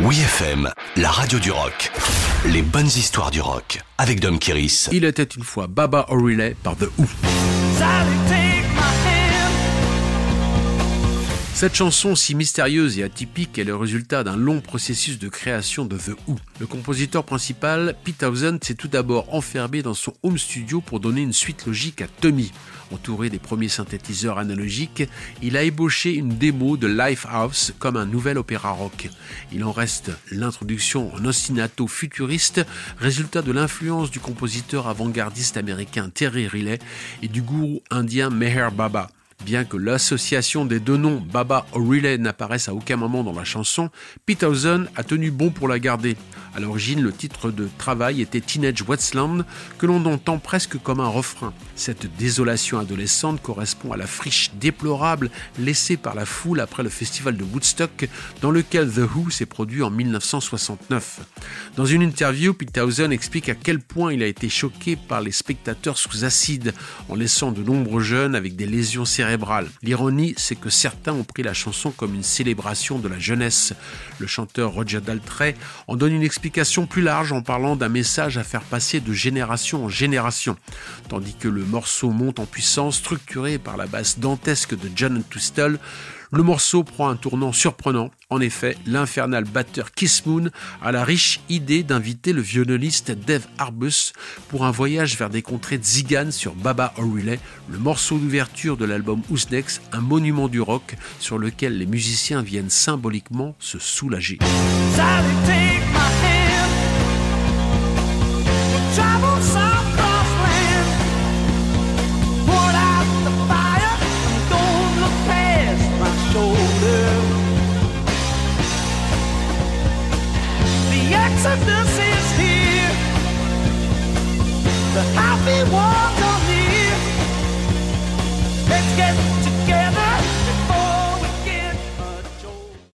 Oui FM, la radio du rock. Les bonnes histoires du rock avec Dom Kiris. Il était une fois Baba O'Reilly par The Who. Cette chanson si mystérieuse et atypique est le résultat d'un long processus de création de The Who. Le compositeur principal, Pete Townsend, s'est tout d'abord enfermé dans son home studio pour donner une suite logique à Tommy. Entouré des premiers synthétiseurs analogiques, il a ébauché une démo de Lifehouse comme un nouvel opéra rock. Il en reste l'introduction en ostinato futuriste, résultat de l'influence du compositeur avant-gardiste américain Terry Riley et du gourou indien Meher Baba. Bien que l'association des deux noms Baba O'Reilly n'apparaisse à aucun moment dans la chanson, Pete a tenu bon pour la garder. À l'origine, le titre de travail était Teenage Westland, que l'on entend presque comme un refrain. Cette désolation adolescente correspond à la friche déplorable laissée par la foule après le festival de Woodstock, dans lequel The Who s'est produit en 1969. Dans une interview, Townsend explique à quel point il a été choqué par les spectateurs sous acide, en laissant de nombreux jeunes avec des lésions cérébrales. L'ironie, c'est que certains ont pris la chanson comme une célébration de la jeunesse. Le chanteur Roger Daltrey en donne une explication plus large en parlant d'un message à faire passer de génération en génération, tandis que le morceau monte en puissance structuré par la basse dantesque de John Twistle. Le morceau prend un tournant surprenant. En effet, l'infernal batteur Kiss Moon a la riche idée d'inviter le violoniste Dave Arbus pour un voyage vers des contrées de sur Baba O'Reilly, le morceau d'ouverture de l'album Who's un monument du rock sur lequel les musiciens viennent symboliquement se soulager. Is here. The happy ones are near. Let's get